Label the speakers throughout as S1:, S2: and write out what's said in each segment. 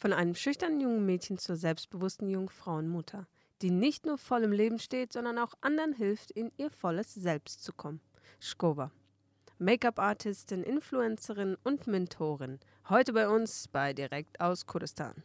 S1: Von einem schüchternen jungen Mädchen zur selbstbewussten Jungfrauenmutter, die nicht nur voll im Leben steht, sondern auch anderen hilft, in ihr volles Selbst zu kommen. Skova. Make-up-Artistin, Influencerin und Mentorin. Heute bei uns bei Direkt aus Kurdistan.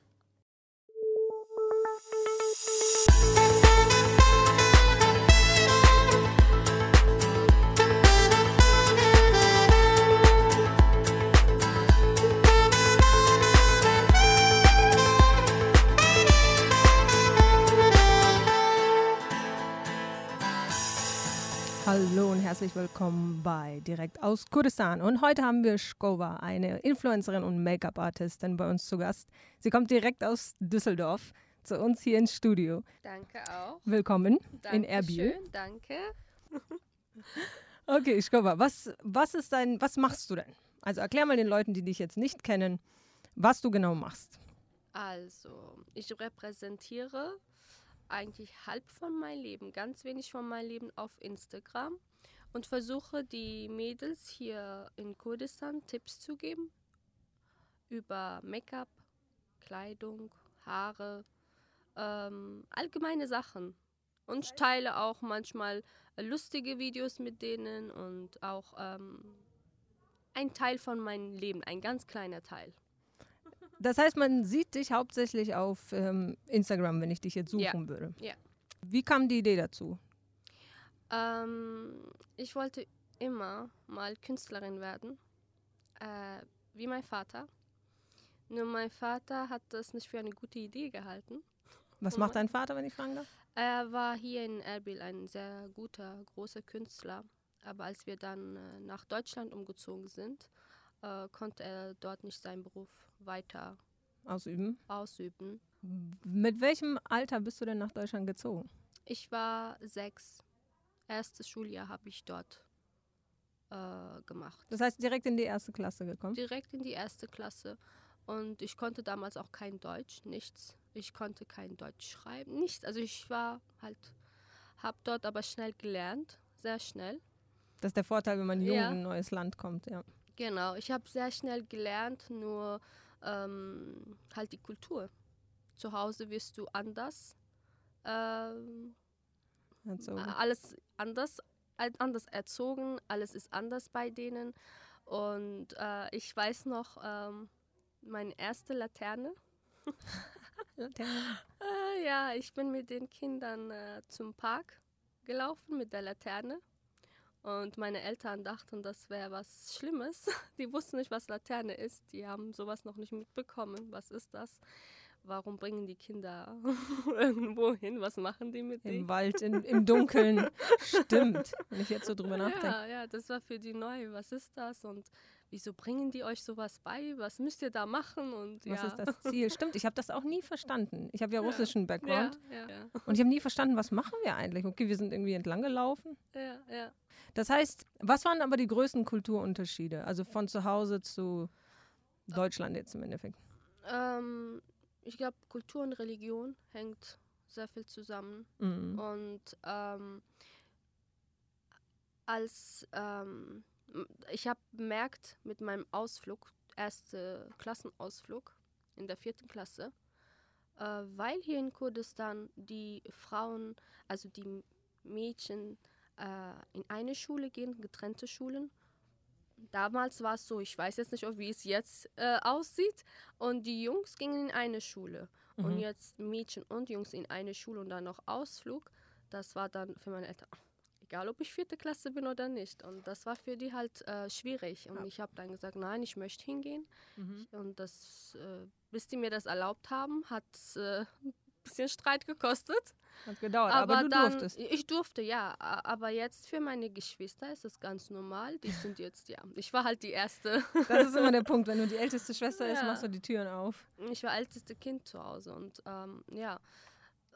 S1: Hallo und herzlich willkommen bei Direkt aus Kurdistan. Und heute haben wir Shkova, eine Influencerin und Make-up-Artistin, bei uns zu Gast. Sie kommt direkt aus Düsseldorf zu uns hier ins Studio.
S2: Danke auch.
S1: Willkommen
S2: Danke
S1: in Erbil.
S2: Danke.
S1: Okay, Shkova, was, was, ist dein, was machst du denn? Also erklär mal den Leuten, die dich jetzt nicht kennen, was du genau machst.
S2: Also, ich repräsentiere eigentlich halb von meinem Leben, ganz wenig von meinem Leben auf Instagram und versuche die Mädels hier in Kurdistan Tipps zu geben über Make-up, Kleidung, Haare, ähm, allgemeine Sachen. Und ich teile auch manchmal lustige Videos mit denen und auch ähm, ein Teil von meinem Leben, ein ganz kleiner Teil.
S1: Das heißt, man sieht dich hauptsächlich auf ähm, Instagram, wenn ich dich jetzt suchen
S2: Ja.
S1: würde.
S2: Ja.
S1: Wie kam die Idee dazu?
S2: Ähm, ich wollte immer mal Künstlerin werden, äh, wie mein Vater. Nur mein Vater hat das nicht für eine gute Idee gehalten.
S1: Was macht dein Vater, wenn ich fragen darf?
S2: Er war hier in Erbil ein sehr guter, großer Künstler. Aber als wir dann äh, nach Deutschland umgezogen sind, äh, konnte er dort nicht seinen Beruf weiter
S1: Ausüben.
S2: ausüben.
S1: Mit welchem Alter bist du denn nach Deutschland gezogen?
S2: Ich war sechs. Erstes Schuljahr habe ich dort äh, gemacht.
S1: Das heißt, direkt in die erste Klasse gekommen?
S2: direkt in die erste Klasse. Und ich konnte damals auch kein Deutsch, nichts. Ich konnte kein Deutsch schreiben, nichts. Also ich war halt, habe dort aber schnell gelernt, sehr schnell.
S1: Das ist der Vorteil, wenn man jung
S2: Ja.
S1: in ein neues Land kommt, ja.
S2: Genau, ich habe sehr schnell gelernt, nur ähm, halt die Kultur. Zu Hause wirst du anders, ähm,
S1: Also,
S2: alles anders, äh, anders erzogen, alles ist anders bei denen. Und äh, ich weiß noch, ähm, meine erste Laterne,
S1: Laterne.
S2: Äh, ja, ich bin mit den Kindern äh, zum Park gelaufen mit der Laterne. Und meine Eltern dachten, das wäre was Schlimmes. Die wussten nicht, was Laterne ist. Die haben sowas noch nicht mitbekommen. Was ist das? Warum bringen die Kinder irgendwo hin? Was machen die mit
S1: Im
S2: denen?
S1: Wald, in, im Dunkeln. Stimmt, wenn ich jetzt so drüber nachdenke.
S2: Ja, ja, das war für die neu. Was ist das? Und wieso bringen die euch sowas bei? Was müsst ihr da machen? Und
S1: Was
S2: ja.
S1: ist das Ziel? Stimmt, ich habe das auch nie verstanden. Ich habe ja russischen Background
S2: ja,
S1: und ich habe nie verstanden, was machen wir eigentlich? Okay, wir sind irgendwie entlang gelaufen.
S2: ja, ja.
S1: Das heißt, was waren aber die größten Kulturunterschiede? Also von zu Hause zu Deutschland jetzt im Endeffekt.
S2: Ähm, ich glaube, Kultur und Religion hängt sehr viel zusammen.
S1: Mhm.
S2: Und ähm, als ähm, ich habe bemerkt mit meinem Ausflug, erste Klassenausflug in der vierten Klasse, äh, weil hier in Kurdistan die Frauen, also die Mädchen äh, in eine Schule gehen, getrennte Schulen. Damals war es so, ich weiß jetzt nicht, wie es jetzt äh, aussieht. Und die Jungs gingen in eine Schule. Und
S1: Mhm.
S2: jetzt Mädchen und Jungs in eine Schule und dann noch Ausflug. Das war dann für meine Eltern, egal ob ich vierte Klasse bin oder nicht. Und das war für die halt äh, schwierig. Und
S1: Ja.
S2: ich habe dann gesagt, nein, ich möchte hingehen.
S1: Mhm.
S2: Und das, äh, bis die mir das erlaubt haben, hat äh, ein bisschen Streit gekostet.
S1: Hat gedauert, aber, du
S2: dann,
S1: durftest.
S2: Ich durfte, ja. Aber jetzt für meine Geschwister ist es ganz normal. Die sind jetzt, ja. Ich war halt die Erste.
S1: Das ist immer der Punkt. Wenn du die älteste Schwester bist,
S2: Ja.
S1: machst du die Türen auf.
S2: Ich war älteste Kind zu Hause und ähm, ja.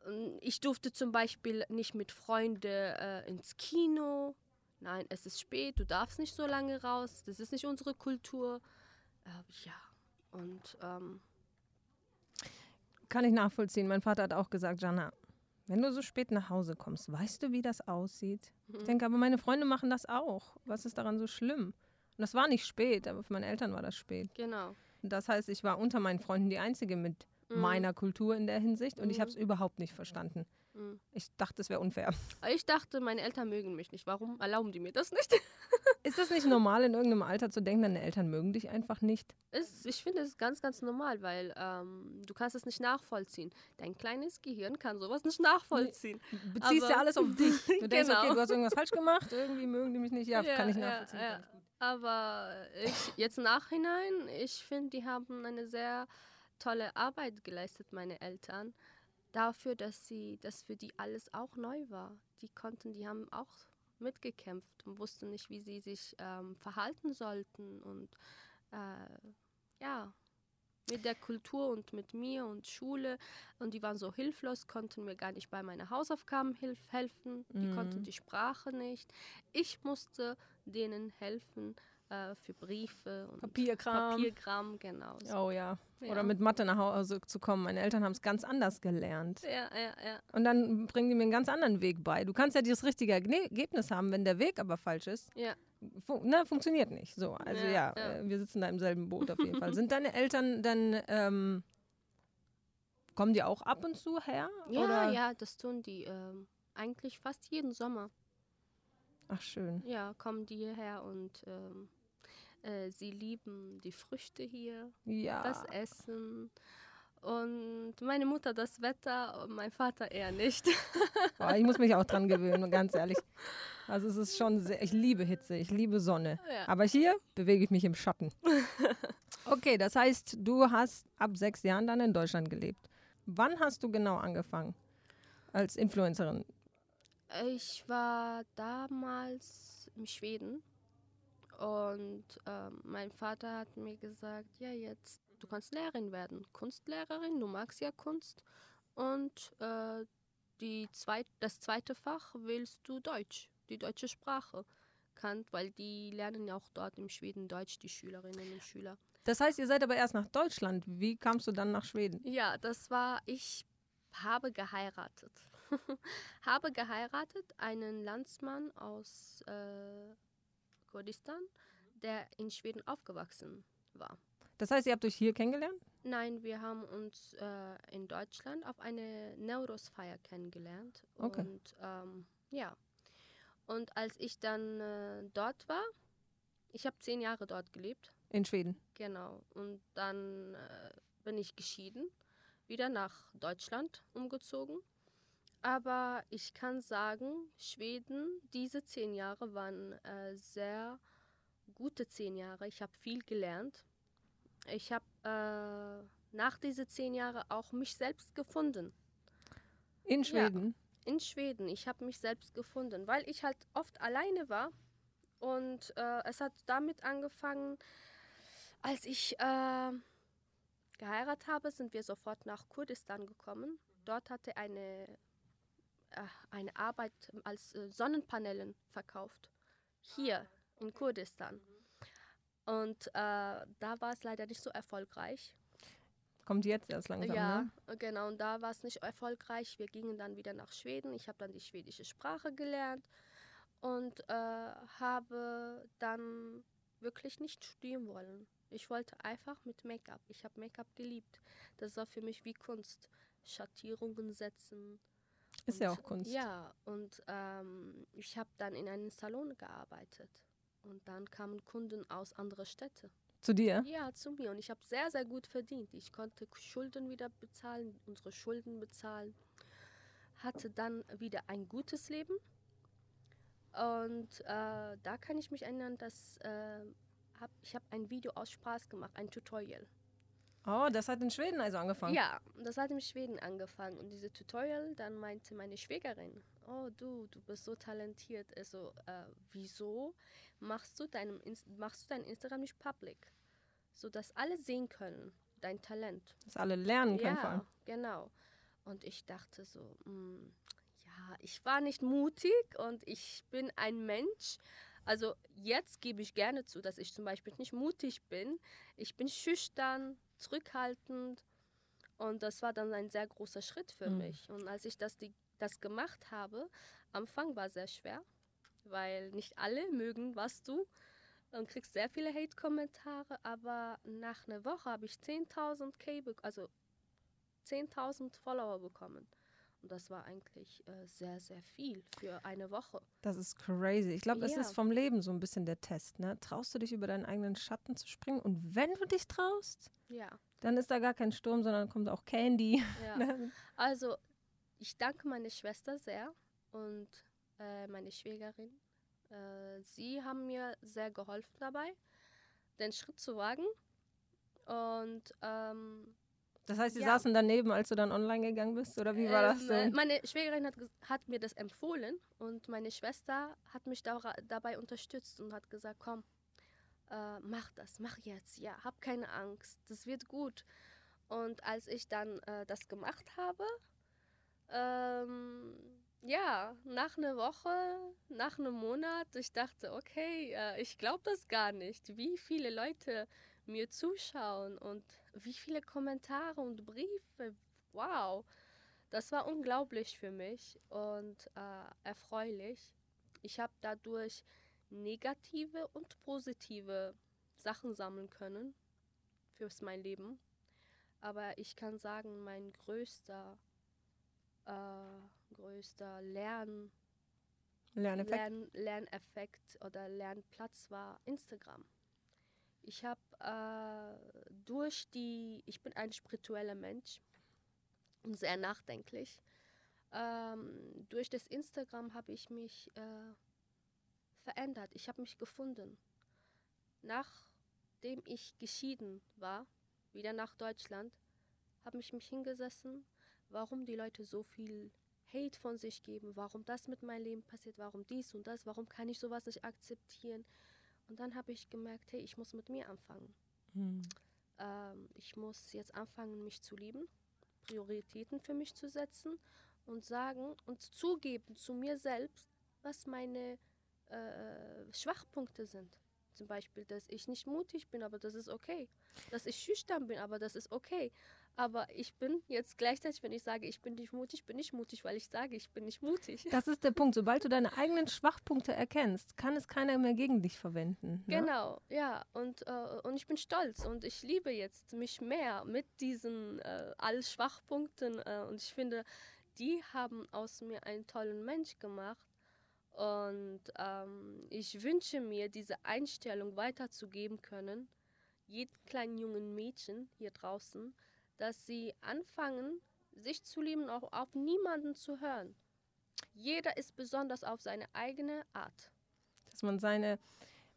S2: Und Ich durfte zum Beispiel nicht mit Freunden äh, ins Kino. Nein, es ist spät, du darfst nicht so lange raus. Das ist nicht unsere Kultur. Äh, ja, und ähm,
S1: Kann ich nachvollziehen. Mein Vater hat auch gesagt, Jana, wenn du so spät nach Hause kommst, weißt du, wie das aussieht? Ich denke, aber meine Freunde machen das auch. Was ist daran so schlimm? Und das war nicht spät, aber für meine Eltern war das spät.
S2: genau.
S1: Das heißt, ich war unter meinen Freunden die Einzige mit
S2: Mhm.
S1: meiner Kultur in der Hinsicht und ich
S2: Mhm.
S1: habe es überhaupt nicht verstanden.
S2: Mhm.
S1: Ich dachte, es wäre unfair.
S2: Ich dachte, meine Eltern mögen mich nicht. Warum erlauben die mir das nicht?
S1: Ist das nicht normal, in irgendeinem Alter zu denken, deine Eltern mögen dich einfach nicht?
S2: Es, ich finde es ganz, ganz normal, weil ähm, du kannst es nicht nachvollziehen. Dein kleines Gehirn kann sowas nicht nachvollziehen.
S1: Du beziehst
S2: Aber-
S1: ja alles auf dich. Du denkst,
S2: Genau.
S1: okay, du hast irgendwas falsch gemacht, irgendwie mögen die mich nicht. Ja,
S2: Ja,
S1: kann ich
S2: ja,
S1: nachvollziehen.
S2: ja.
S1: ich gut.
S2: Aber ich, jetzt im Nachhinein, ich finde, die haben eine sehr tolle Arbeit geleistet, meine Eltern. Dafür, dass sie, dass für die alles auch neu war. Die konnten, die haben auch mitgekämpft und wussten nicht, wie sie sich ähm, verhalten sollten. Und äh, ja, mit der Kultur und mit mir und Schule. Und die waren so hilflos, konnten mir gar nicht bei meinen Hausaufgaben hilf helfen. Die
S1: Mhm.
S2: konnten die Sprache nicht. Ich musste denen helfen äh, für Briefe und
S1: Papierkram.
S2: Papierkram, genau. so.
S1: Oh ja.
S2: Ja.
S1: Oder mit Mathe nach Hause zu kommen. Meine Eltern haben es ganz anders gelernt.
S2: Ja, ja, ja.
S1: Und dann bringen die mir einen ganz anderen Weg bei. Du kannst ja dieses richtige Ergebnis haben, wenn der Weg aber falsch ist.
S2: Ja.
S1: Fu ne, funktioniert nicht. So, also ja,
S2: Ja, ja.
S1: Äh, wir sitzen da im selben Boot auf jeden Fall. Sind deine Eltern dann, ähm, kommen die auch ab und zu her?
S2: Ja,
S1: oder?
S2: ja, das tun die ähm, eigentlich fast jeden Sommer.
S1: Ach, schön.
S2: Ja, kommen die hierher und ähm, äh, sie lieben die Früchte hier,
S1: Ja.
S2: das Essen. Und meine Mutter das Wetter und mein Vater eher nicht.
S1: Boah, ich muss mich auch dran gewöhnen, ganz ehrlich. Also es ist schon sehr, ich liebe Hitze, ich liebe Sonne.
S2: Ja.
S1: Aber hier bewege ich mich im Schatten. Okay, das heißt, du hast ab sechs Jahren dann in Deutschland gelebt. Wann hast du genau angefangen als Influencerin?
S2: Ich war damals in Schweden und ähm, mein Vater hat mir gesagt, ja jetzt, du kannst Lehrerin werden, Kunstlehrerin, du magst ja Kunst und äh, die zweit, das zweite Fach willst du Deutsch, die deutsche Sprache kann, weil die lernen ja auch dort in Schweden Deutsch, die Schülerinnen und Schüler.
S1: Das heißt, ihr seid aber erst nach Deutschland. Wie kamst du dann nach Schweden?
S2: Ja, das war, ich habe geheiratet. habe geheiratet einen Landsmann aus äh, Kurdistan, der in Schweden aufgewachsen war.
S1: Das heißt, ihr habt euch hier kennengelernt?
S2: Nein, wir haben uns äh, in Deutschland auf eine Neurosfeier kennengelernt.
S1: Okay.
S2: Und ähm, ja. Und als ich dann äh, dort war, ich habe zehn Jahre dort gelebt.
S1: In Schweden.
S2: Genau. Und dann äh, bin ich geschieden, wieder nach Deutschland umgezogen. Aber ich kann sagen, Schweden, diese zehn Jahre waren äh, sehr gute zehn Jahre. Ich habe viel gelernt. Ich habe äh, nach diesen zehn Jahren auch mich selbst gefunden.
S1: In
S2: Ja.
S1: Schweden.
S2: In Schweden. Ich habe mich selbst gefunden, weil ich halt oft alleine war. Und äh, es hat damit angefangen, als ich äh, geheiratet habe, sind wir sofort nach Kurdistan gekommen. Dort hatte eine, eine Arbeit als äh, Sonnenpanelen verkauft. Hier in Kurdistan. Und äh, da war es leider nicht so erfolgreich.
S1: Kommt jetzt erst langsam,
S2: Ja,
S1: ne?
S2: genau. Und da war es nicht erfolgreich. Wir gingen dann wieder nach Schweden. Ich habe dann die schwedische Sprache gelernt und äh, habe dann wirklich nicht studieren wollen. Ich wollte einfach mit Make-up. Ich habe Make-up geliebt. Das war für mich wie Kunst. Schattierungen setzen.
S1: Ist ja
S2: Und-
S1: auch Kunst.
S2: Ja, und ähm, ich habe dann in einem Salon gearbeitet. Und dann kamen Kunden aus anderen Städten.
S1: Zu dir?
S2: Ja, zu mir. Und ich habe sehr, sehr gut verdient. Ich konnte Schulden wieder bezahlen, unsere Schulden bezahlen. Hatte dann wieder ein gutes Leben. Und äh, da kann ich mich erinnern, dass äh, hab, ich habe ein Video aus Spaß gemacht, ein Tutorial.
S1: Oh, das hat in Schweden also angefangen.
S2: Ja, das hat in Schweden angefangen. Und diese Tutorial, dann meinte meine Schwägerin, oh du, du bist so talentiert. Also, äh, wieso machst du, deinem, machst du dein Instagram nicht public? Sodass alle sehen können, dein Talent.
S1: Dass alle lernen können vor allem.
S2: Ja, genau. Und ich dachte so, mm, ja, ich war nicht mutig und ich bin ein Mensch. Also jetzt gebe ich gerne zu, dass ich zum Beispiel nicht mutig bin. Ich bin schüchtern, zurückhaltend und das war dann ein sehr großer Schritt für
S1: Mhm.
S2: mich. Und als ich das, die, das gemacht habe, am Anfang war sehr schwer, weil nicht alle mögen, was du und kriegst sehr viele Hate-Kommentare, aber nach einer Woche habe ich 10.000 K, also 10.000 Follower bekommen. Und das war eigentlich äh, sehr, sehr viel für eine Woche.
S1: Das ist crazy. Ich glaube, das
S2: Ja.
S1: ist vom Leben so ein bisschen der Test. Ne? Traust du dich über deinen eigenen Schatten zu springen? Und wenn du dich traust,
S2: Ja,
S1: dann ist da gar kein Sturm, sondern kommt auch Candy.
S2: ja.
S1: Ne?
S2: Also, ich danke meiner Schwester sehr und äh, meine Schwägerin. Äh, sie haben mir sehr geholfen dabei, den Schritt zu wagen. Und ähm,
S1: Das heißt, sie
S2: Ja.
S1: saßen daneben, als du dann online gegangen bist? Oder wie war das
S2: ähm,
S1: so?
S2: äh, Meine Schwägerin hat, hat mir das empfohlen und meine Schwester hat mich daura- dabei unterstützt und hat gesagt, komm, äh, mach das, mach jetzt, ja, hab keine Angst, das wird gut. Und als ich dann äh, das gemacht habe, ähm, ja, nach einer Woche, nach einem Monat, ich dachte, okay, äh, ich glaube das gar nicht, wie viele Leute mir zuschauen und wie viele Kommentare und Briefe. Wow, das war unglaublich für mich und äh, erfreulich. Ich habe dadurch negative und positive Sachen sammeln können fürs mein Leben. Aber ich kann sagen, mein größter, äh, größter Lern,
S1: Lerneffekt.
S2: Lern, Lerneffekt oder Lernplatz war Instagram. Ich habe äh, durch die, ich bin ein spiritueller Mensch und sehr nachdenklich. Ähm, durch das Instagram habe ich mich äh, verändert. Ich habe mich gefunden. Nachdem ich geschieden war, wieder nach Deutschland, habe ich mich hingesessen, warum die Leute so viel Hate von sich geben, warum das mit meinem Leben passiert, warum dies und das, warum kann ich sowas nicht akzeptieren. Und dann habe ich gemerkt, hey, ich muss mit mir anfangen.
S1: Hm.
S2: Ähm, ich muss jetzt anfangen, mich zu lieben, Prioritäten für mich zu setzen und sagen und zugeben zu mir selbst, was meine äh, Schwachpunkte sind. Zum Beispiel, dass ich nicht mutig bin, aber das ist okay. Dass ich schüchtern bin, aber das ist okay. Aber ich bin jetzt gleichzeitig, wenn ich sage, ich bin nicht mutig, bin ich mutig, weil ich sage, ich bin nicht mutig.
S1: Das ist der Punkt. Sobald du deine eigenen Schwachpunkte erkennst, kann es keiner mehr gegen dich verwenden. Ne?
S2: Genau, ja. Und, äh, und ich bin stolz und ich liebe jetzt mich mehr mit diesen äh, all Schwachpunkten. Äh, und ich finde, die haben aus mir einen tollen Mensch gemacht. Und ähm, ich wünsche mir, diese Einstellung weiterzugeben können, jedem kleinen jungen Mädchen hier draußen, dass sie anfangen, sich zu lieben und auch auf niemanden zu hören. Jeder ist besonders auf seine eigene Art.
S1: Dass man seine.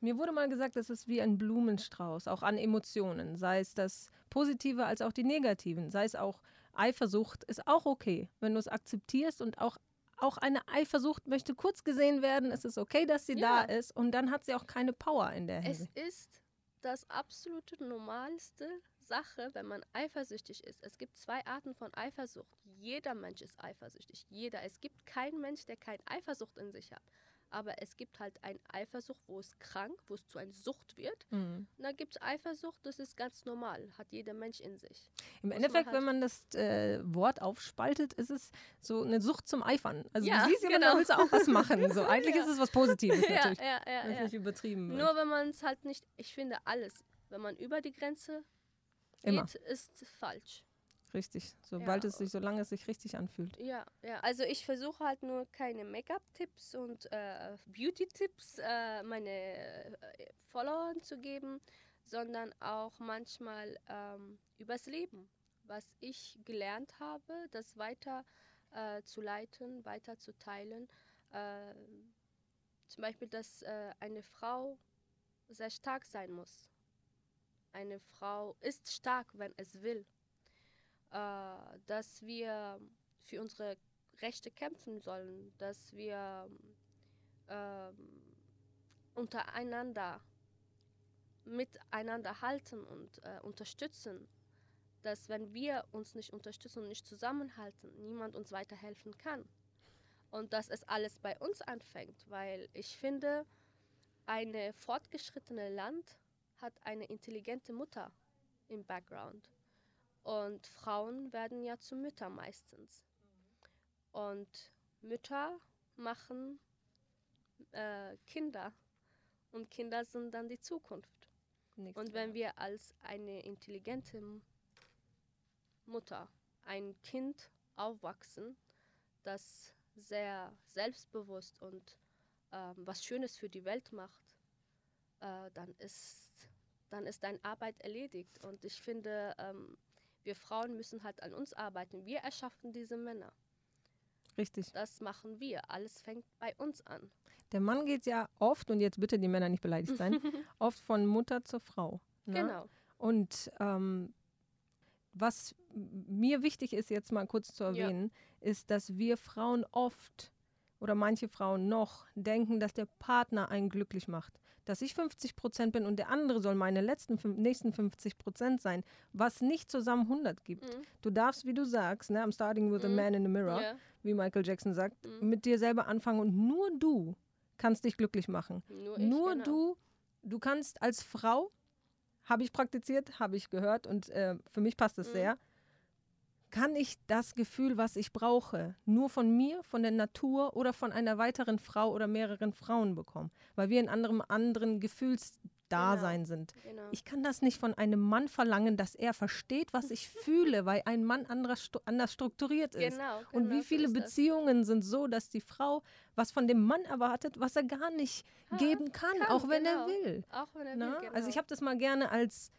S1: Mir wurde mal gesagt, das ist wie ein Blumenstrauß, auch an Emotionen. Sei es das Positive als auch die negativen. Sei es auch Eifersucht, ist auch okay, wenn du es akzeptierst und auch. Auch eine Eifersucht möchte kurz gesehen werden. Es ist okay, dass sie
S2: Ja.
S1: da ist. Und dann hat sie auch keine Power in der
S2: Es
S1: Hinsicht.
S2: ist das absolute normalste Sache, wenn man eifersüchtig ist. Es gibt zwei Arten von Eifersucht. Jeder Mensch ist eifersüchtig. Jeder. Es gibt keinen Mensch, der keine Eifersucht in sich hat. Aber es gibt halt eine Eifersucht, wo es krank, wo es zu einer Sucht wird.
S1: Mhm.
S2: Und dann gibt es Eifersucht, das ist ganz normal, hat jeder Mensch in sich.
S1: Im
S2: Muss man
S1: Endeffekt,
S2: halt-
S1: wenn man das äh, Wort aufspaltet, ist es so eine Sucht zum Eifern. Also
S2: Ja,
S1: du siehst jemanden,
S2: genau.
S1: willst du auch was machen. So, eigentlich
S2: Ja.
S1: ist es was Positives
S2: ja,
S1: natürlich.
S2: ja, ja,
S1: es
S2: ja.
S1: nicht übertrieben wird.
S2: Nur wenn man es halt nicht, ich finde alles, wenn man über die Grenze
S1: Immer.
S2: geht, ist falsch.
S1: Richtig. Sobald
S2: Ja.
S1: es sich, solange es sich richtig anfühlt.
S2: Ja, ja, also ich versuche halt nur keine Make-up-Tipps und äh, Beauty-Tipps äh, meine äh, Followern zu geben, sondern auch manchmal ähm, übers Leben, was ich gelernt habe, das weiter äh, zu leiten, weiter zu teilen. Äh, zum Beispiel, dass äh, eine Frau sehr stark sein muss. Eine Frau ist stark, wenn es will äh, dass wir für unsere Rechte kämpfen sollen, dass wir ähm, untereinander miteinander halten und äh, unterstützen, dass wenn wir uns nicht unterstützen und nicht zusammenhalten, niemand uns weiterhelfen kann. Und dass es alles bei uns anfängt, weil ich finde, eine fortgeschrittene Land hat eine intelligente Mutter im Background. Und Frauen werden ja zu Müttern meistens. Und Mütter machen äh, Kinder. Und Kinder sind dann die Zukunft.
S1: Nichts
S2: Und wenn wir als eine intelligente Mutter ein Kind aufwachsen, das sehr selbstbewusst und ähm, was Schönes für die Welt macht, äh, dann, ist, dann ist deine Arbeit erledigt. Und ich finde, ähm, wir Frauen müssen halt an uns arbeiten. Wir erschaffen diese Männer.
S1: Richtig.
S2: Das machen wir. Alles fängt bei uns an.
S1: Der Mann geht ja oft, und jetzt bitte die Männer nicht beleidigt sein, oft von Mutter zur Frau. Ne?
S2: Genau.
S1: Und ähm, was mir wichtig ist, jetzt mal kurz zu
S2: Ja.
S1: erwähnen, ist, dass wir Frauen oft oder manche Frauen noch denken, dass der Partner einen glücklich macht. Dass ich 50 Prozent bin und der andere soll meine letzten, nächsten 50 Prozent sein, was nicht zusammen 100 gibt.
S2: Mhm.
S1: Du darfst, wie du sagst, ne, I'm starting with a
S2: Mhm.
S1: man in the mirror,
S2: Ja.
S1: wie Michael Jackson sagt,
S2: Mhm.
S1: mit dir selber anfangen und nur du kannst dich glücklich machen.
S2: Nur, ich,
S1: Nur
S2: genau.
S1: du, du kannst als Frau, habe ich praktiziert, habe ich gehört und äh, für mich passt es
S2: Mhm.
S1: sehr, kann ich das Gefühl, was ich brauche, nur von mir, von der Natur oder von einer weiteren Frau oder mehreren Frauen bekommen, weil wir in anderem anderen Gefühlsdasein sind.
S2: Genau.
S1: Ich kann das nicht von einem Mann verlangen, dass er versteht, was ich fühle, weil ein Mann anderes, stu- anders strukturiert ist.
S2: genau,
S1: Und
S2: genau
S1: wie
S2: so
S1: viele
S2: das.
S1: Beziehungen sind so, dass die Frau was von dem Mann erwartet, was er gar nicht
S2: Ha,
S1: geben kann,
S2: kann,
S1: auch wenn
S2: genau.
S1: er will.
S2: Auch wenn er
S1: Na?
S2: will, genau.
S1: Also ich habe das mal gerne als,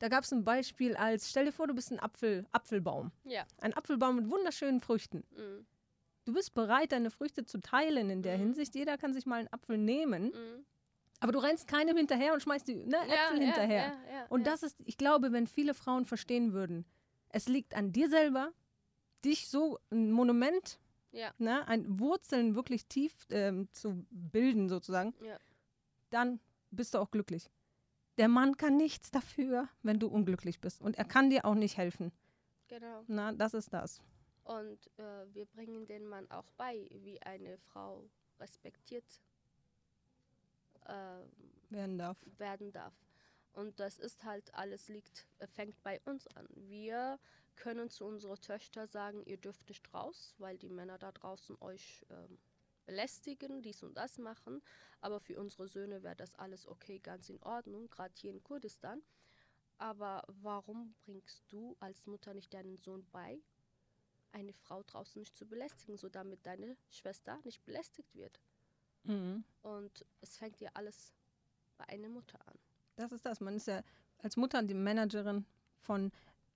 S1: da gab es ein Beispiel als, stell dir vor, du bist ein Apfel, Apfelbaum.
S2: Ja.
S1: Ein Apfelbaum mit wunderschönen Früchten.
S2: Mhm.
S1: Du bist bereit, deine Früchte zu teilen in der
S2: Mhm.
S1: Hinsicht. Jeder kann sich mal einen Apfel nehmen,
S2: Mhm.
S1: aber du rennst keinem hinterher und schmeißt die ne, Äpfel hinterher.
S2: Ja, ja,
S1: Und
S2: ja.
S1: das ist, ich glaube, wenn viele Frauen verstehen würden, es liegt an dir selber, dich so ein Monument,
S2: Ja.
S1: ne, ein Wurzeln wirklich tief ähm, zu bilden sozusagen,
S2: Ja.
S1: dann bist du auch glücklich. Der Mann kann nichts dafür, wenn du unglücklich bist. Und er kann dir auch nicht helfen.
S2: Genau.
S1: Na, das ist das.
S2: Und äh, wir bringen den Mann auch bei, wie eine Frau respektiert äh,
S1: Werden darf.
S2: werden darf. Und das ist halt alles liegt, äh, fängt bei uns an. Wir können zu unseren Töchtern sagen, ihr dürft nicht raus, weil die Männer da draußen euch ähm, belästigen, dies und das machen. Aber für unsere Söhne wäre das alles okay, ganz in Ordnung, gerade hier in Kurdistan. Aber warum bringst du als Mutter nicht deinen Sohn bei, eine Frau draußen nicht zu belästigen, so damit deine Schwester nicht belästigt wird?
S1: Mhm.
S2: Und es fängt ja alles bei einer Mutter an.
S1: Das ist das. Man ist ja als Mutter die Managerin von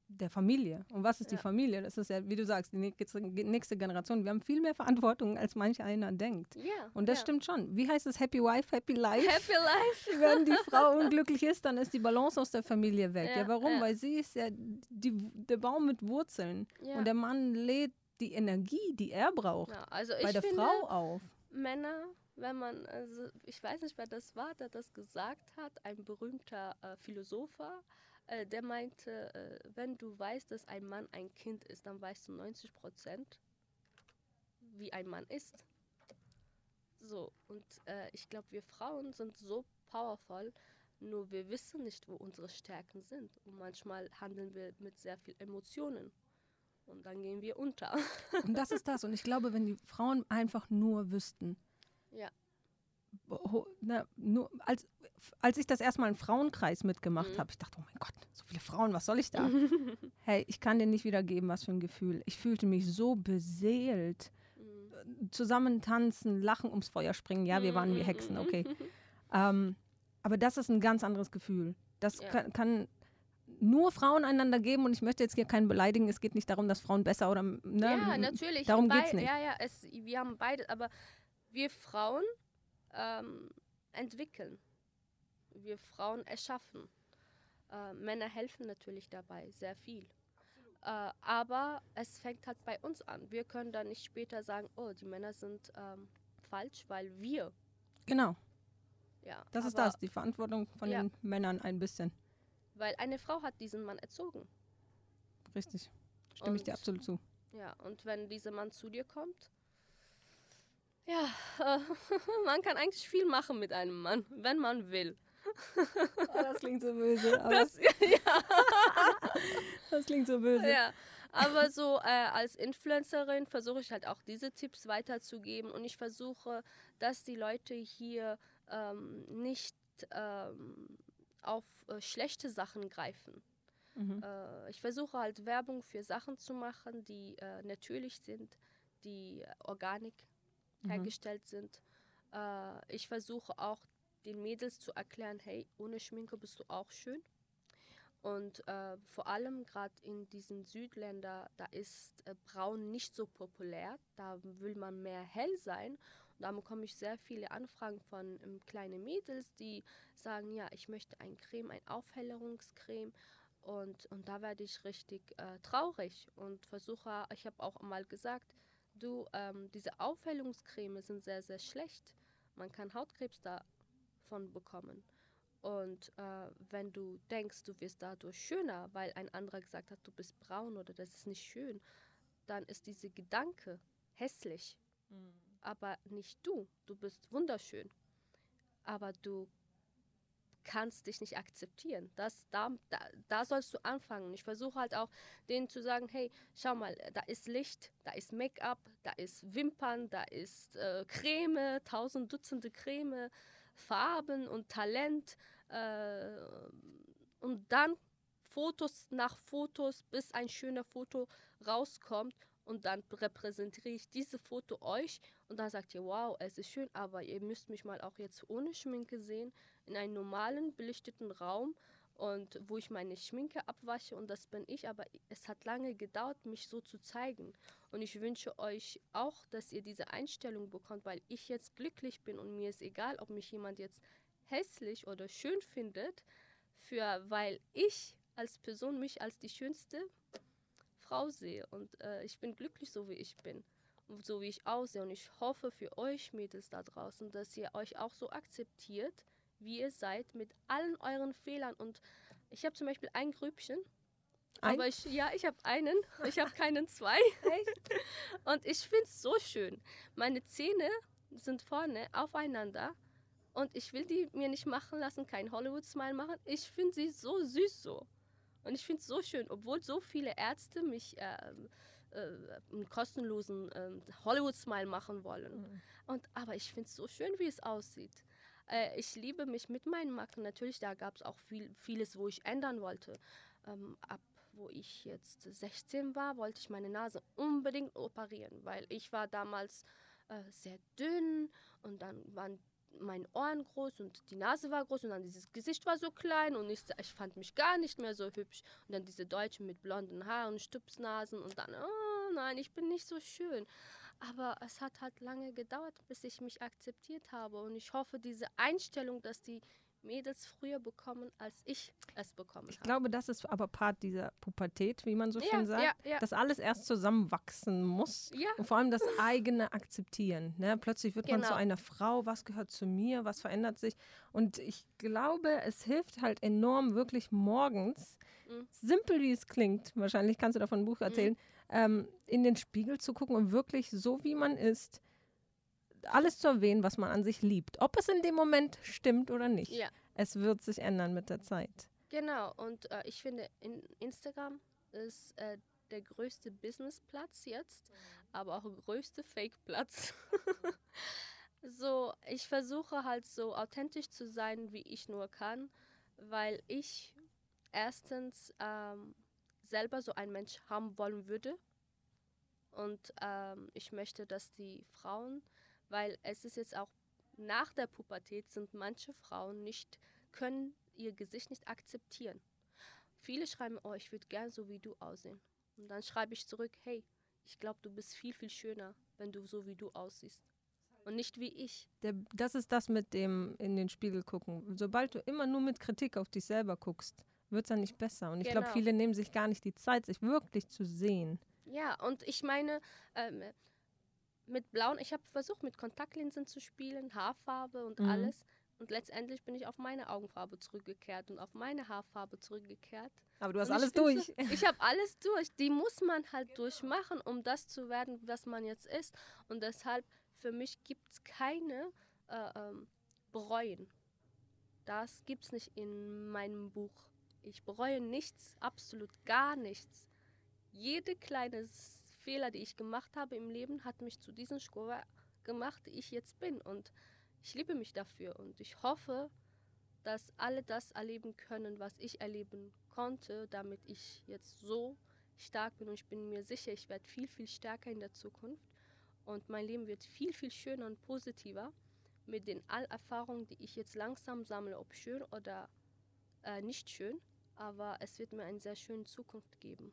S1: der Familie. Und was ist die
S2: Ja.
S1: Familie? Das ist ja, wie du sagst, die nächste, Generation. Wir haben viel mehr Verantwortung, als manch einer denkt.
S2: Ja.
S1: Und das
S2: ja.
S1: stimmt schon. Wie heißt es Happy Wife, Happy Life?
S2: Happy Life.
S1: Wenn die Frau unglücklich ist, dann ist die Balance aus der Familie weg. Ja, warum? Weil sie ist ja die, der Baum mit Wurzeln. Und der Mann lädt die Energie, die er braucht,
S2: also
S1: bei der Frau auf.
S2: Männer, wenn man, also ich weiß nicht, wer das war, der das gesagt hat, ein berühmter äh, Philosoph, äh, der meinte, äh, wenn du weißt, dass ein Mann ein Kind ist, dann weißt du 90 Prozent, wie ein Mann ist. So, und äh, ich glaube, wir Frauen sind so powerful, nur wir wissen nicht, wo unsere Stärken sind. Und manchmal handeln wir mit sehr viel Emotionen. Und dann gehen wir unter.
S1: Und das ist das. Und ich glaube, wenn die Frauen einfach nur wüssten.
S2: Ja.
S1: Na, nur, als, als ich das erstmal im Frauenkreis mitgemacht
S2: Mhm.
S1: habe, ich dachte, oh mein Gott, so viele Frauen, was soll ich da? hey, ich kann dir nicht wiedergeben, was für ein Gefühl. Ich fühlte mich so beseelt.
S2: Mhm.
S1: Zusammen tanzen, lachen, ums Feuer springen. Ja, wir waren wie Hexen, okay. Ähm, aber das ist ein ganz anderes Gefühl. Das
S2: Ja.
S1: kann, kann nur Frauen einander geben und ich möchte jetzt hier keinen beleidigen. Es geht nicht darum, dass Frauen besser oder ne,
S2: Ja, natürlich.
S1: darum
S2: Bei-
S1: geht's nicht.
S2: Ja, ja, es, wir haben beide, aber wir Frauen ähm, entwickeln. Wir Frauen erschaffen. Äh, Männer helfen natürlich dabei, sehr viel. Äh, aber es fängt halt bei uns an. Wir können dann nicht später sagen, oh, die Männer sind ähm, falsch, weil wir.
S1: Genau,
S2: Ja,
S1: das ist das, die Verantwortung von
S2: Ja.
S1: den Männern ein bisschen.
S2: Weil eine Frau hat diesen Mann erzogen.
S1: Richtig. Stimme ich dir
S2: Und-
S1: absolut zu.
S2: Ja, und wenn dieser Mann zu dir kommt, ja, äh, man kann eigentlich viel machen mit einem Mann, wenn man will.
S1: Oh, das klingt so böse. Aber
S2: Das, ja,
S1: das klingt so böse.
S2: ja. Aber so äh, als Influencerin versuche ich halt auch diese Tipps weiterzugeben und ich versuche, dass die Leute hier ähm, nicht ähm, auf äh, schlechte Sachen greifen.
S1: Mhm.
S2: Äh, ich versuche halt Werbung für Sachen zu machen, die äh, natürlich sind, die äh, organik
S1: Mhm.
S2: hergestellt sind. Äh, ich versuche auch den Mädels zu erklären, hey, ohne Schminke bist du auch schön. Und äh, vor allem gerade in diesen Südländern, da ist äh, Braun nicht so populär. Da will man mehr hell sein. Und da bekomme ich sehr viele Anfragen von ähm, kleinen Mädels, die sagen, ja, ich möchte ein Creme, ein Aufhellerungscreme. Und, und da werde ich richtig äh, traurig und versuche, ich habe auch mal gesagt, du, ähm, diese Aufhellungscreme sind sehr, sehr schlecht. Man kann Hautkrebs davon bekommen. Und äh, wenn du denkst, du wirst dadurch schöner, weil ein anderer gesagt hat, du bist braun oder das ist nicht schön, dann ist dieser Gedanke hässlich. Aber nicht du. Du bist wunderschön. Aber du kannst dich nicht akzeptieren. Das, da, da, da sollst du anfangen. Ich versuche halt auch denen zu sagen, hey, schau mal, da ist Licht, da ist Make-up, da ist Wimpern, da ist äh, Creme, tausend Dutzende Creme, Farben und Talent. Äh, und dann Fotos nach Fotos, bis ein schöner Foto rauskommt. Und dann repräsentiere ich diese Foto euch und dann sagt ihr, wow, es ist schön, aber ihr müsst mich mal auch jetzt ohne Schminke sehen, in einem normalen, belichteten Raum und wo ich meine Schminke abwasche und das bin ich, aber es hat lange gedauert, mich so zu zeigen. Und ich wünsche euch auch, dass ihr diese Einstellung bekommt, weil ich jetzt glücklich bin und mir ist egal, ob mich jemand jetzt hässlich oder schön findet, für, weil ich als Person mich als die schönste Frau sehe und äh, ich bin glücklich, so wie ich bin und so wie ich aussehe. Und ich hoffe für euch Mädels da draußen, dass ihr euch auch so akzeptiert, wie ihr seid, mit allen euren Fehlern. Und ich habe zum Beispiel ein Grübchen.
S1: Ein?
S2: Aber ich, ja, ich habe einen. Ich habe keinen zwei. Und ich finde es so schön. Meine Zähne sind vorne aufeinander. Und ich will die mir nicht machen lassen, kein Hollywood-Smile machen. Ich finde sie so süß so. Und ich finde es so schön, obwohl so viele Ärzte mich äh, äh, einen kostenlosen äh, Hollywood-Smile machen wollen.
S1: Mhm.
S2: Und, aber ich finde es so schön, wie es aussieht. Äh, ich liebe mich mit meinen Macken. Natürlich, da gab es auch viel, vieles, wo ich ändern wollte. Ähm, ab wo ich jetzt 16 war, wollte ich meine Nase unbedingt operieren, weil ich war damals äh, sehr dünn und dann waren meine Ohren groß und die Nase war groß und dann dieses Gesicht war so klein und ich, ich fand mich gar nicht mehr so hübsch. Und dann diese Deutschen mit blonden Haaren, Stupsnasen und dann, oh nein, ich bin nicht so schön. Aber es hat halt lange gedauert, bis ich mich akzeptiert habe. Und ich hoffe, diese Einstellung, dass die Mädels früher bekommen, als ich es bekommen
S1: Ich
S2: habe.
S1: glaube, das ist aber Part dieser Pubertät, wie man so
S2: Ja,
S1: schön sagt,
S2: ja, ja.
S1: dass alles erst zusammenwachsen muss.
S2: Ja,
S1: Und vor allem das eigene Akzeptieren. Ne? Plötzlich wird man zu
S2: Genau.
S1: einer Frau, was gehört zu mir, was verändert sich. Und ich glaube, es hilft halt enorm, wirklich morgens,
S2: Mhm.
S1: simpel wie es klingt, wahrscheinlich kannst du davon ein Buch erzählen, ähm, in den Spiegel zu gucken und wirklich so, wie man ist, alles zu erwähnen, was man an sich liebt. Ob es in dem Moment stimmt oder nicht.
S2: ja.
S1: Es wird sich ändern mit der Zeit.
S2: Genau, und äh, ich finde, in Instagram ist äh, der größte Businessplatz jetzt, aber auch der größte Fake-Platz. so, ich versuche halt so authentisch zu sein, wie ich nur kann, weil ich erstens ähm, selber so ein Mensch haben wollen würde. Und ähm, ich möchte, dass die Frauen, weil es ist jetzt auch nach der Pubertät sind manche Frauen nicht, können ihr Gesicht nicht akzeptieren. Viele schreiben, oh, ich würde gern so wie du aussehen. Und dann schreibe ich zurück, hey, ich glaube, du bist viel, viel schöner, wenn du so wie du aussiehst. Und nicht wie ich.
S1: Der, das ist das mit dem in den Spiegel gucken. Sobald du immer nur mit Kritik auf dich selber guckst, wird es dann nicht besser. Und ich glaube,
S2: Genau.
S1: viele nehmen sich gar nicht die Zeit, sich wirklich zu sehen.
S2: Ja, und ich meine, ähm, mit blauen, ich habe versucht, mit Kontaktlinsen zu spielen, Haarfarbe und
S1: Mhm.
S2: alles. Und letztendlich bin ich auf meine Augenfarbe zurückgekehrt und auf meine Haarfarbe zurückgekehrt.
S1: Aber du hast alles durch.
S2: So, ich habe alles durch. Die muss man halt durchmachen, um das zu werden, was man jetzt ist. Und deshalb, für mich gibt es keine äh, ähm, Bereuen. Das gibt es nicht in meinem Buch. Ich bereue nichts, absolut gar nichts. Jede kleine Fehler, die ich gemacht habe im Leben, hat mich zu diesem Schkower gemacht, die ich jetzt bin. Und ich liebe mich dafür. Und ich hoffe, dass alle das erleben können, was ich erleben konnte, damit ich jetzt so stark bin. Und ich bin mir sicher, ich werde viel, viel stärker in der Zukunft. Und mein Leben wird viel, viel schöner und positiver mit den all Erfahrungen, die ich jetzt langsam sammle, ob schön oder äh, nicht schön, aber es wird mir eine sehr schöne Zukunft geben.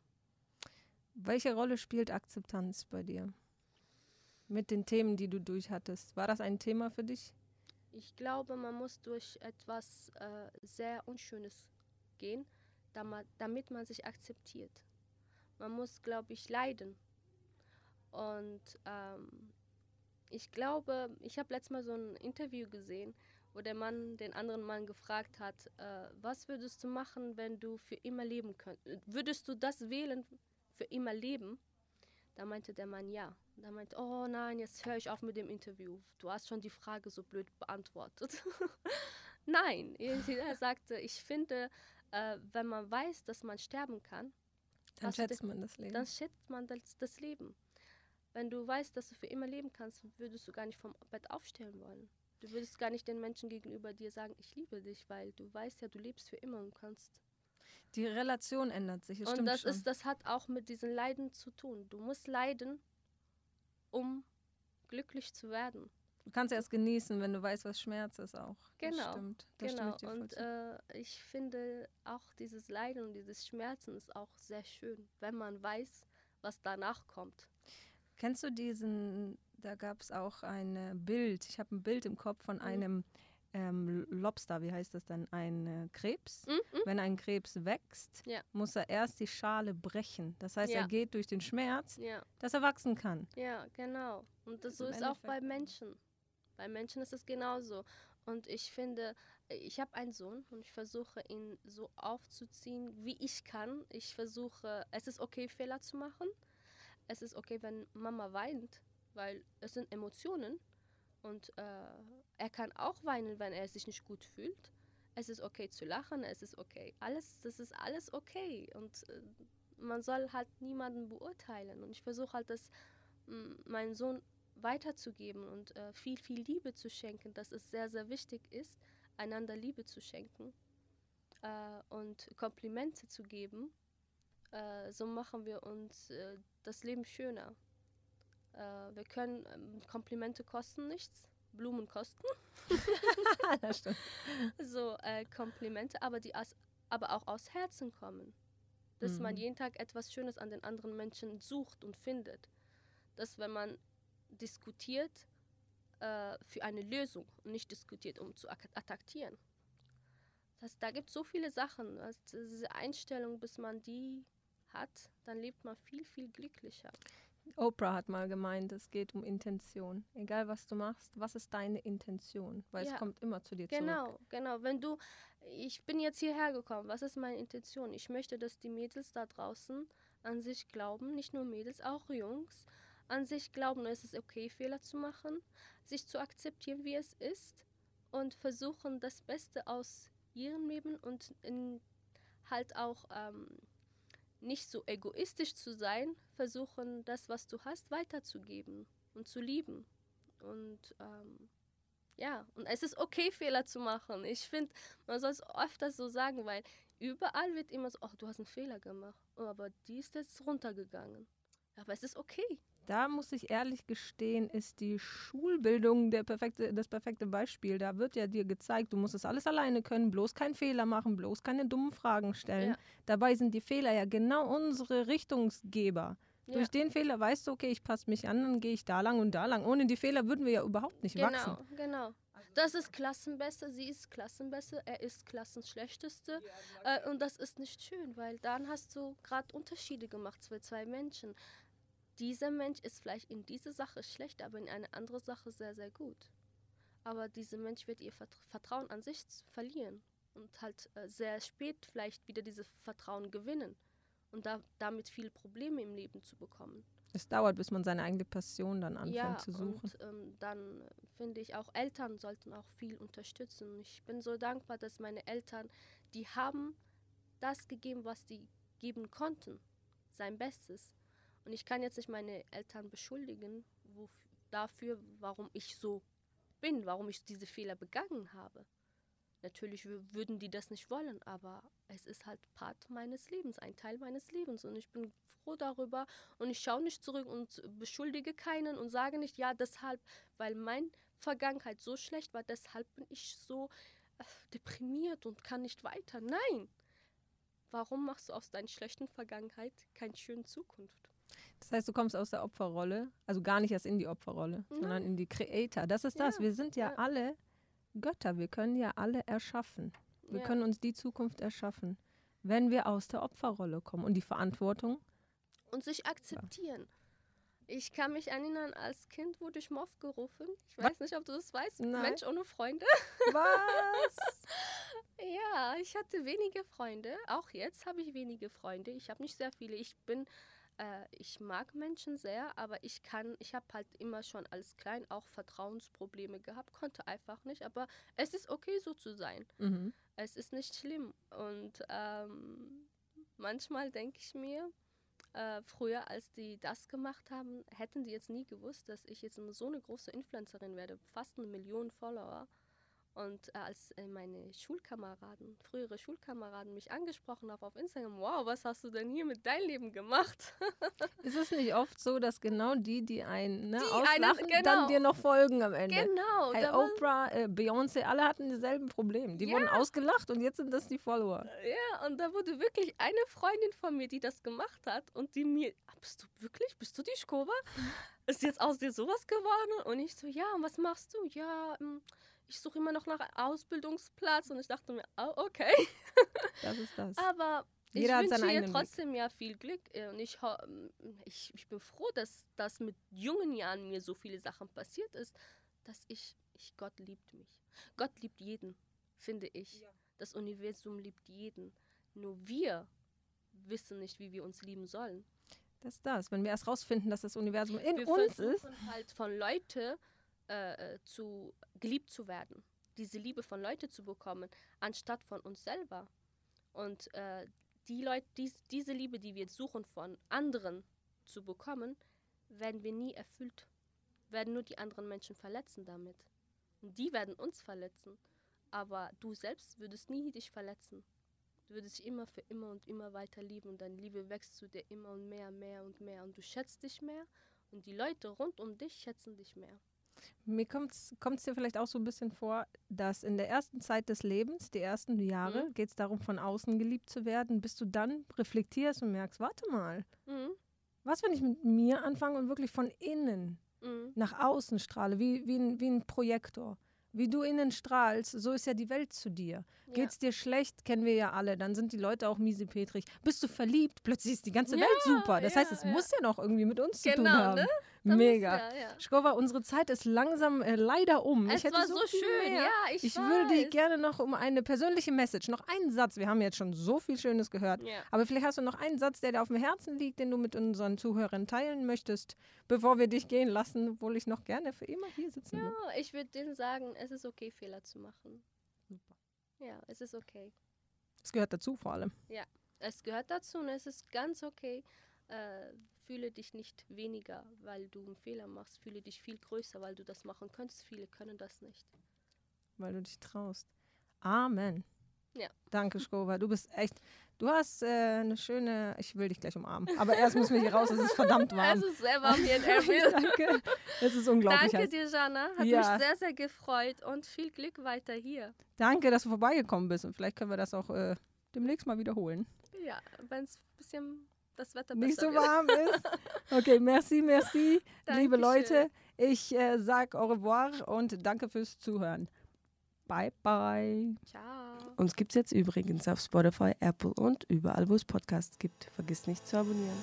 S1: Welche Rolle spielt Akzeptanz bei dir? Mit den Themen, die du durchhattest. War das ein Thema für dich?
S2: Ich glaube, man muss durch etwas äh, sehr Unschönes gehen, damit man sich akzeptiert. Man muss, glaube ich, leiden. Und ähm, ich glaube, ich habe letztes Mal so ein Interview gesehen, wo der Mann den anderen Mann gefragt hat, äh, was würdest du machen, wenn du für immer leben könntest? Würdest du das wählen, für immer leben? Da meinte der Mann ja. Da meinte, oh nein, jetzt höre ich auf mit dem Interview. Du hast schon die Frage so blöd beantwortet. nein, er sagte, ich finde, äh, wenn man weiß, dass man sterben kann,
S1: dann schätzt man das Leben.
S2: Dann schätzt man das, das Leben. Wenn du weißt, dass du für immer leben kannst, würdest du gar nicht vom Bett aufstellen wollen. Du würdest gar nicht den Menschen gegenüber dir sagen, ich liebe dich, weil du weißt ja, du lebst für immer und kannst.
S1: Die Relation ändert sich.
S2: und das ist, das hat auch mit diesen Leiden zu tun. Du musst leiden, um glücklich zu werden.
S1: Du kannst erst genießen, wenn du weißt, was Schmerz ist auch.
S2: Genau. Das stimmt. Das genau. Ich und äh, ich finde auch dieses Leiden und dieses Schmerzen ist auch sehr schön, wenn man weiß, was danach kommt.
S1: Kennst du diesen, da gab es auch ein Bild, ich habe ein Bild im Kopf von mhm. einem ähm, Lobster, wie heißt das dann, ein äh, Krebs. Mhm. Wenn ein Krebs wächst, ja. muss er erst die Schale brechen. Das heißt, ja. er geht durch den Schmerz, ja. dass er wachsen kann.
S2: Ja, genau. Und das, so ist auch bei Menschen. Bei Menschen ist es genauso. Und ich finde, ich habe einen Sohn und ich versuche ihn so aufzuziehen, wie ich kann. Ich versuche, es ist okay, Fehler zu machen. Es ist okay, wenn Mama weint, weil es sind Emotionen. Und äh, er kann auch weinen, wenn er sich nicht gut fühlt. Es ist okay zu lachen, es ist okay. Alles, das ist alles okay. Und äh, man soll halt niemanden beurteilen. Und ich versuche halt, das meinen Sohn weiterzugeben und äh, viel, viel Liebe zu schenken, dass es sehr, sehr wichtig ist, einander Liebe zu schenken äh, und Komplimente zu geben. Äh, so machen wir uns äh, das Leben schöner. Äh, wir können, ähm, Komplimente kosten nichts, Blumen kosten. das stimmt. So, äh, Komplimente, aber die aus, aber auch aus Herzen kommen. Dass mhm. man jeden Tag etwas Schönes an den anderen Menschen sucht und findet. Dass wenn man diskutiert äh, für eine Lösung und nicht diskutiert, um zu attackieren. Das da gibt es so viele Sachen. Also diese Einstellung, bis man die hat, dann lebt man viel, viel glücklicher.
S1: Oprah hat mal gemeint, es geht um Intention. Egal was du machst, was ist deine Intention? Weil ja. es kommt immer zu dir
S2: genau,
S1: zurück.
S2: Genau, genau. Wenn du, ich bin jetzt hierher gekommen, was ist meine Intention? Ich möchte, dass die Mädels da draußen an sich glauben, nicht nur Mädels, auch Jungs, an sich glauben, es ist okay, Fehler zu machen, sich zu akzeptieren, wie es ist und versuchen, das Beste aus ihrem Leben und in, halt auch ähm, nicht so egoistisch zu sein, versuchen, das, was du hast, weiterzugeben und zu lieben. Und ähm, ja, und es ist okay, Fehler zu machen. Ich finde, man soll es öfter so sagen, weil überall wird immer so, oh, du hast einen Fehler gemacht, aber die ist jetzt runtergegangen. Aber es ist okay.
S1: Da muss ich ehrlich gestehen, ist die Schulbildung der perfekte, das perfekte Beispiel. Da wird ja dir gezeigt, du musst es alles alleine können, bloß keinen Fehler machen, bloß keine dummen Fragen stellen. Ja. Dabei sind die Fehler ja genau unsere Richtungsgeber. Ja. Durch den Fehler weißt du, okay, ich passe mich an, dann gehe ich da lang und da lang. Ohne die Fehler würden wir ja überhaupt nicht
S2: genau,
S1: wachsen.
S2: Genau, genau. Das ist Klassenbeste, sie ist Klassenbeste, er ist Klassenschlechteste. Äh, und das ist nicht schön, weil dann hast du gerade Unterschiede gemacht zwischen zwei Menschen dieser Mensch ist vielleicht in dieser Sache schlecht, aber in eine andere Sache sehr, sehr gut. Aber dieser Mensch wird ihr Vertrauen an sich verlieren und halt äh, sehr spät vielleicht wieder dieses Vertrauen gewinnen und da, damit viele Probleme im Leben zu bekommen.
S1: Es dauert, bis man seine eigene Passion dann anfängt
S2: ja,
S1: zu suchen.
S2: Und ähm, dann finde ich auch Eltern sollten auch viel unterstützen. Ich bin so dankbar, dass meine Eltern, die haben das gegeben, was sie geben konnten, sein Bestes. Und ich kann jetzt nicht meine Eltern beschuldigen wo, dafür, warum ich so bin, warum ich diese Fehler begangen habe. Natürlich würden die das nicht wollen, aber es ist halt Part meines Lebens, ein Teil meines Lebens. Und ich bin froh darüber und ich schaue nicht zurück und beschuldige keinen und sage nicht, ja, deshalb, weil meine Vergangenheit so schlecht war, deshalb bin ich so äh, deprimiert und kann nicht weiter. Nein! Warum machst du aus deiner schlechten Vergangenheit keine schöne Zukunft?
S1: Das heißt, du kommst aus der Opferrolle, also gar nicht erst in die Opferrolle, Nein. sondern in die Creator. Das ist das. Ja, wir sind ja, ja, alle Götter. Wir können ja alle erschaffen. Wir ja. können uns die Zukunft erschaffen, wenn wir aus der Opferrolle kommen und die Verantwortung.
S2: Und sich akzeptieren. Ich kann mich erinnern, als Kind wurde ich Moff gerufen. Ich weiß Was? nicht, ob du das weißt. Nein. Mensch ohne Freunde.
S1: Was?
S2: ja, ich hatte wenige Freunde. Auch jetzt habe ich wenige Freunde. Ich habe nicht sehr viele. Ich bin äh, ich mag Menschen sehr, aber ich kann, ich habe halt immer schon als klein auch Vertrauensprobleme gehabt, konnte einfach nicht. Aber es ist okay, so zu sein. Mhm. Es ist nicht schlimm. Und ähm, manchmal denke ich mir, äh, früher, als die das gemacht haben, hätten die jetzt nie gewusst, dass ich jetzt so eine große Influencerin werde, fast eine Million Follower. Und äh, als äh, meine Schulkameraden, frühere Schulkameraden mich angesprochen haben auf Instagram, wow, was hast du denn hier mit deinem Leben gemacht?
S1: ist es nicht oft so, dass genau die, die einen ne, die auslachen, einen, genau. dann dir noch folgen am Ende?
S2: Genau.
S1: Hey, Oprah, äh, Beyoncé, alle hatten dieselben Probleme. Die ja. wurden ausgelacht und jetzt sind das die Follower.
S2: Ja, und da wurde wirklich eine Freundin von mir, die das gemacht hat und die mir, ah, bist du wirklich, bist du die Skova? Ist jetzt aus dir sowas geworden? Und ich so, ja, und was machst du? Ja, ähm, ich suche immer noch nach Ausbildungsplatz und ich dachte mir, oh, okay.
S1: Das ist das.
S2: Aber Jeder ich wünsche ihr trotzdem Weg. ja viel Glück äh, und ich, ich, ich bin froh, dass das mit jungen Jahren mir so viele Sachen passiert ist, dass ich, ich Gott liebt mich. Gott liebt jeden, finde ich. Ja. Das Universum liebt jeden. Nur wir wissen nicht, wie wir uns lieben sollen.
S1: Das ist das. Wenn wir erst rausfinden, dass das Universum in wir uns ist.
S2: halt von Leuten äh, äh, zu geliebt zu werden, diese Liebe von Leuten zu bekommen, anstatt von uns selber. Und äh, die Leute, dies, diese Liebe, die wir suchen von anderen zu bekommen, werden wir nie erfüllt, werden nur die anderen Menschen verletzen damit. Und die werden uns verletzen. Aber du selbst würdest nie dich verletzen. Du würdest dich immer für immer und immer weiter lieben und deine Liebe wächst zu dir immer und mehr, mehr und mehr. Und du schätzt dich mehr und die Leute rund um dich schätzen dich mehr.
S1: Mir kommt es dir vielleicht auch so ein bisschen vor, dass in der ersten Zeit des Lebens, die ersten Jahre, mhm. geht es darum, von außen geliebt zu werden, bis du dann reflektierst und merkst, warte mal, mhm. was, wenn ich mit mir anfange und wirklich von innen mhm. nach außen strahle, wie, wie, ein, wie ein Projektor. Wie du innen strahlst, so ist ja die Welt zu dir. Ja. Geht's dir schlecht, kennen wir ja alle, dann sind die Leute auch miesepetrig. Bist du verliebt, plötzlich ist die ganze ja, Welt super. Das ja, heißt, es muss ja noch irgendwie mit uns genau, zu tun genau, haben. Ne? Mega. Ja, ja. Schkova, unsere Zeit ist langsam äh, leider um.
S2: Es ich hätte war so, so schön, mehr. ja, ich,
S1: ich
S2: weiß.
S1: würde dich gerne noch um eine persönliche Message, noch einen Satz, wir haben jetzt schon so viel Schönes gehört, ja. aber vielleicht hast du noch einen Satz, der dir auf dem Herzen liegt, den du mit unseren Zuhörern teilen möchtest, bevor wir dich gehen lassen, obwohl ich noch gerne für immer hier sitzen
S2: ja,
S1: will.
S2: Ja, ich würde denen sagen, es ist okay, Fehler zu machen. Super. Ja, es ist okay.
S1: Es gehört dazu vor allem.
S2: Ja, es gehört dazu und es ist ganz okay, äh, fühle dich nicht weniger, weil du einen Fehler machst. Fühle dich viel größer, weil du das machen könntest. Viele können das nicht.
S1: Weil du dich traust. Amen.
S2: Ja.
S1: Danke, Skova. Du bist echt. Du hast äh, eine schöne. Ich will dich gleich umarmen. Aber erst müssen wir hier raus. Es ist verdammt warm.
S2: es ist sehr warm hier in Erbil.
S1: Danke. Es ist unglaublich.
S2: Danke dir, Jana. Hat ja. mich sehr, sehr gefreut und viel Glück weiter hier.
S1: Danke, dass du vorbeigekommen bist. Und vielleicht können wir das auch äh, demnächst mal wiederholen.
S2: Ja, wenn es ein bisschen das Wetter
S1: nicht so warm ist. Okay, merci, merci, liebe Leute. Ich äh, sage au revoir und danke fürs Zuhören. Bye, bye.
S2: Ciao.
S3: Uns gibt es jetzt übrigens auf Spotify, Apple und überall, wo es Podcasts gibt. Vergiss nicht zu abonnieren.